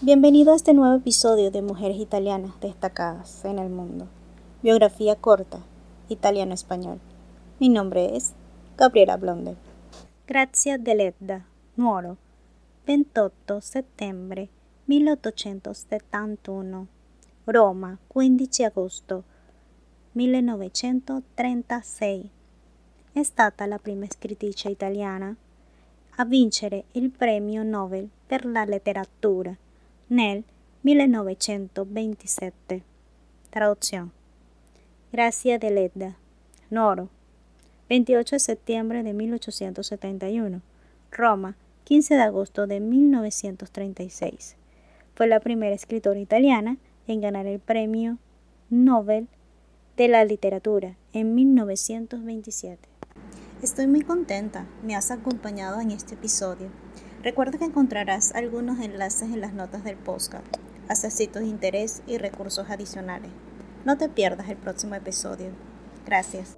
Bienvenido a este nuevo episodio de Mujeres Italianas Destacadas en el Mundo. Biografía corta, italiano-español. Mi nombre es Gabriela Blonde. Grazia Deledda, Nuoro, 28 settembre 1871. Roma, 15 agosto 1936. È stata la prima scrittrice italiana a vincere il premio Nobel per la letteratura nel 1927. Traducción. Gracia de Ledda. Noro. 28 de septiembre de 1871. Roma. 15 de agosto de 1936. Fue la primera escritora italiana en ganar el premio Nobel de la literatura en 1927. Estoy muy contenta, me has acompañado en este episodio. Recuerda que encontrarás algunos enlaces en las notas del podcast, sitios de interés y recursos adicionales. No te pierdas el próximo episodio. Gracias.